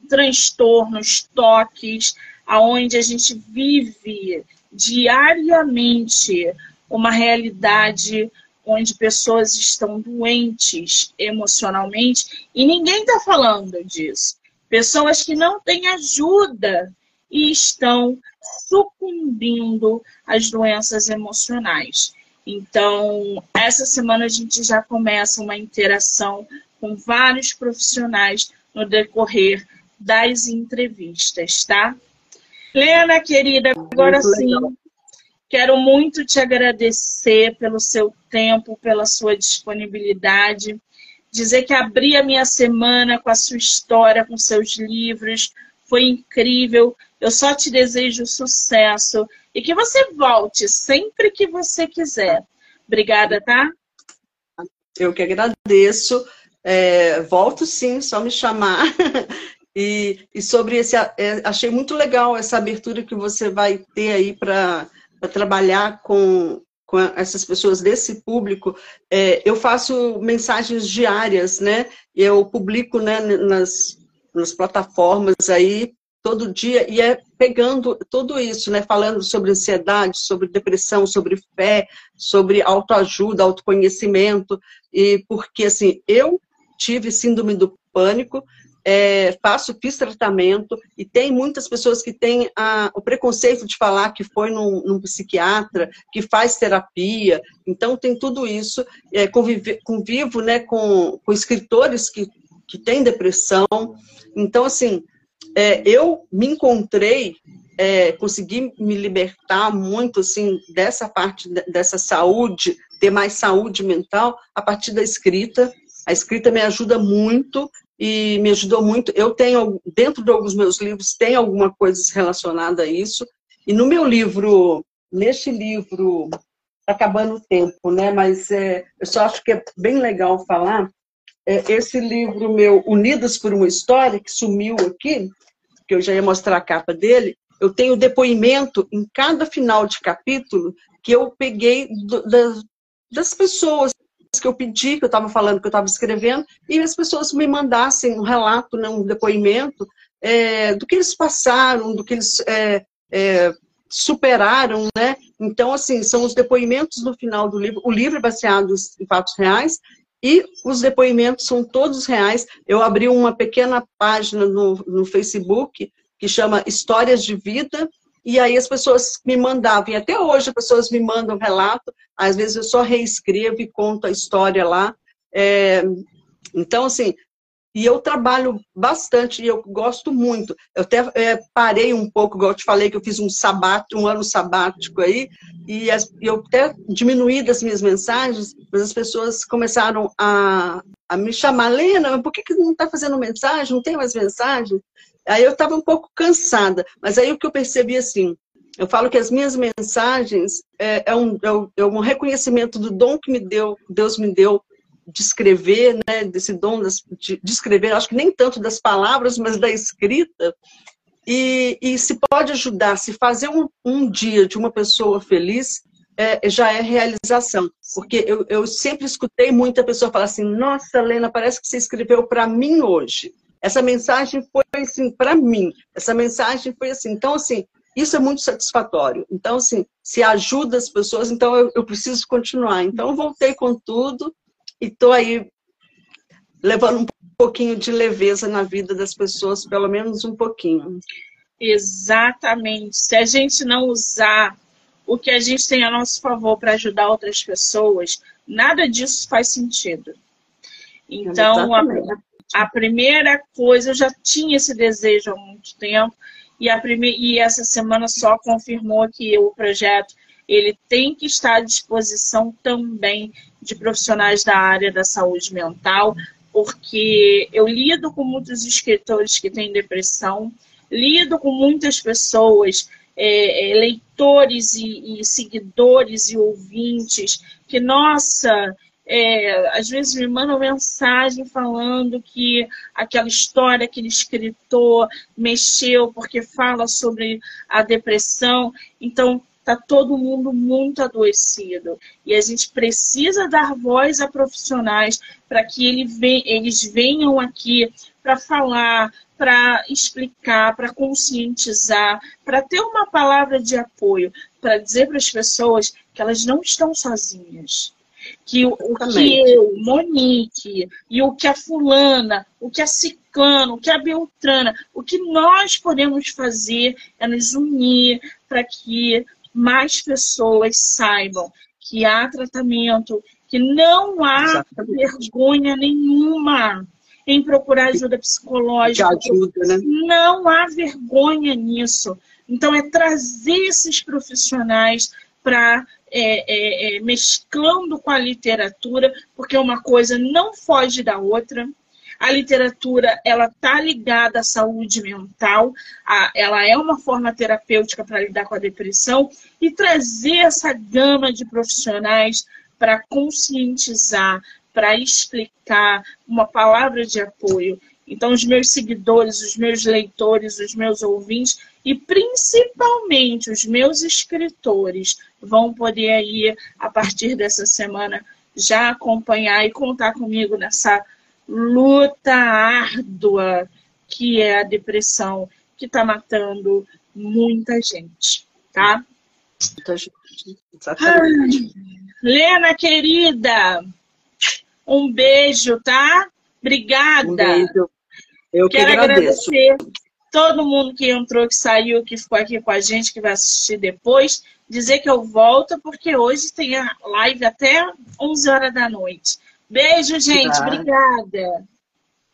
transtornos, toques, aonde a gente vive diariamente uma realidade onde pessoas estão doentes emocionalmente e ninguém está falando disso. Pessoas que não têm ajuda e estão sucumbindo às doenças emocionais. Então, essa semana a gente já começa uma interação com vários profissionais no decorrer das entrevistas, tá? Lena, querida, agora sim, quero muito te agradecer pelo seu tempo, pela sua disponibilidade, dizer que abri a minha semana com a sua história, com seus livros, foi incrível. Eu só te desejo sucesso e que você volte sempre que você quiser. Obrigada, tá? Eu que agradeço. É, volto sim, só me chamar. e, e, sobre esse. É, achei muito legal essa abertura que você vai ter aí para trabalhar com, com essas pessoas desse público. É, eu faço mensagens diárias, né? Eu publico né, nas, nas plataformas aí todo dia, e é pegando tudo isso, né, falando sobre ansiedade, sobre depressão, sobre fé, sobre autoajuda, autoconhecimento, e porque, assim, eu tive síndrome do pânico, é, faço, fiz tratamento, e tem muitas pessoas que têm a, o preconceito de falar que foi num, num, psiquiatra, que faz terapia, então tem tudo isso, é, convive, convivo né, com, com escritores que, que têm depressão, então, assim, é, eu me encontrei, é, consegui me libertar muito assim dessa parte dessa saúde, ter mais saúde mental a partir da escrita. A escrita me ajuda muito e me ajudou muito. Eu tenho dentro de alguns meus livros tem alguma coisa relacionada a isso. E no meu livro, neste livro, tá acabando o tempo, né? Mas é, eu só acho que é bem legal falar é, esse livro meu, Unidas por uma História, que sumiu aqui, que eu já ia mostrar a capa dele, eu tenho depoimento em cada final de capítulo que eu peguei do, das, das pessoas que eu pedi, que eu estava falando, que eu estava escrevendo, e as pessoas me mandassem um relato, né, um depoimento é, do que eles passaram, do que eles é, é, superaram, né? Então, assim, são os depoimentos no final do livro. O livro é baseado em fatos reais e os depoimentos são todos reais. Eu abri uma pequena página no, no Facebook que chama Histórias de Vida, e aí as pessoas me mandavam, e até hoje as pessoas me mandam relato, às vezes eu só reescrevo e conto a história lá. É, então, assim, e eu trabalho bastante e eu gosto muito. Eu até é, parei um pouco, igual eu te falei, que eu fiz um sabático, um ano sabático aí, e as, eu até diminuí das minhas mensagens, mas as pessoas começaram a, a me chamar, Lena, por que, que não está fazendo mensagem? Não tem mais mensagem? Aí eu estava um pouco cansada, mas aí o que eu percebi assim, eu falo que as minhas mensagens é, é, um, é, um, é reconhecimento do dom que me deu, Deus me deu de escrever, né, desse dom de, de escrever, acho que nem tanto das palavras, mas da escrita, e, e se pode ajudar, se fazer um, um dia de uma pessoa feliz, é, já é realização. Porque eu, eu sempre escutei muita pessoa falar assim, nossa, Helena, parece que você escreveu para mim hoje. Essa mensagem foi assim, para mim. Essa mensagem foi assim. Então, assim, isso é muito satisfatório. Então, assim, se ajuda as pessoas, então eu, eu preciso continuar. Então, eu voltei com tudo e estou aí levando um pouquinho de leveza na vida das pessoas, pelo menos um pouquinho. Exatamente. Se a gente não usar o que a gente tem a nosso favor para ajudar outras pessoas, nada disso faz sentido. Então, a, a, primeira coisa, eu já tinha esse desejo há muito tempo, e, a primeira, e essa semana só confirmou que o projeto ele tem que estar à disposição também de profissionais da área da saúde mental, porque eu lido com muitos escritores que têm depressão, lido com muitas pessoas, é, é, leitores e, e, seguidores e ouvintes, que, nossa, é, às vezes me mandam mensagem falando que aquela história, aquele escritor mexeu porque fala sobre a depressão. Então, Está todo mundo muito adoecido. E a gente precisa dar voz a profissionais para que ele vem, eles venham aqui para falar, para explicar, para conscientizar, para ter uma palavra de apoio, para dizer para as pessoas que elas não estão sozinhas. Que o, o que eu, Monique, e o que a fulana, o que a ciclano, o que a beltrana, o que nós podemos fazer é nos unir para que mais pessoas saibam que há tratamento, que não há Exatamente. vergonha nenhuma em procurar ajuda psicológica. Ajuda, né? Não há vergonha nisso. Então, é trazer esses profissionais para é, é, é, mesclando com a literatura, porque uma coisa não foge da outra. A literatura ela está ligada à saúde mental, a, ela é uma forma terapêutica para lidar com a depressão e trazer essa gama de profissionais para conscientizar, para explicar uma palavra de apoio. Então, os meus seguidores, os meus leitores, os meus ouvintes e principalmente os meus escritores vão poder aí, a partir dessa semana, já acompanhar e contar comigo nessa luta árdua que é a depressão, que está matando muita gente, tá? Muita gente. Exatamente. Ai, Lena, querida, um beijo, tá? Obrigada. Um beijo. Eu Quero que agradeço. agradecer todo mundo que entrou, que saiu, que ficou aqui com a gente, que vai assistir depois. Dizer que eu volto, porque hoje tem a live até 11 horas da noite. Beijo, gente. Obrigada.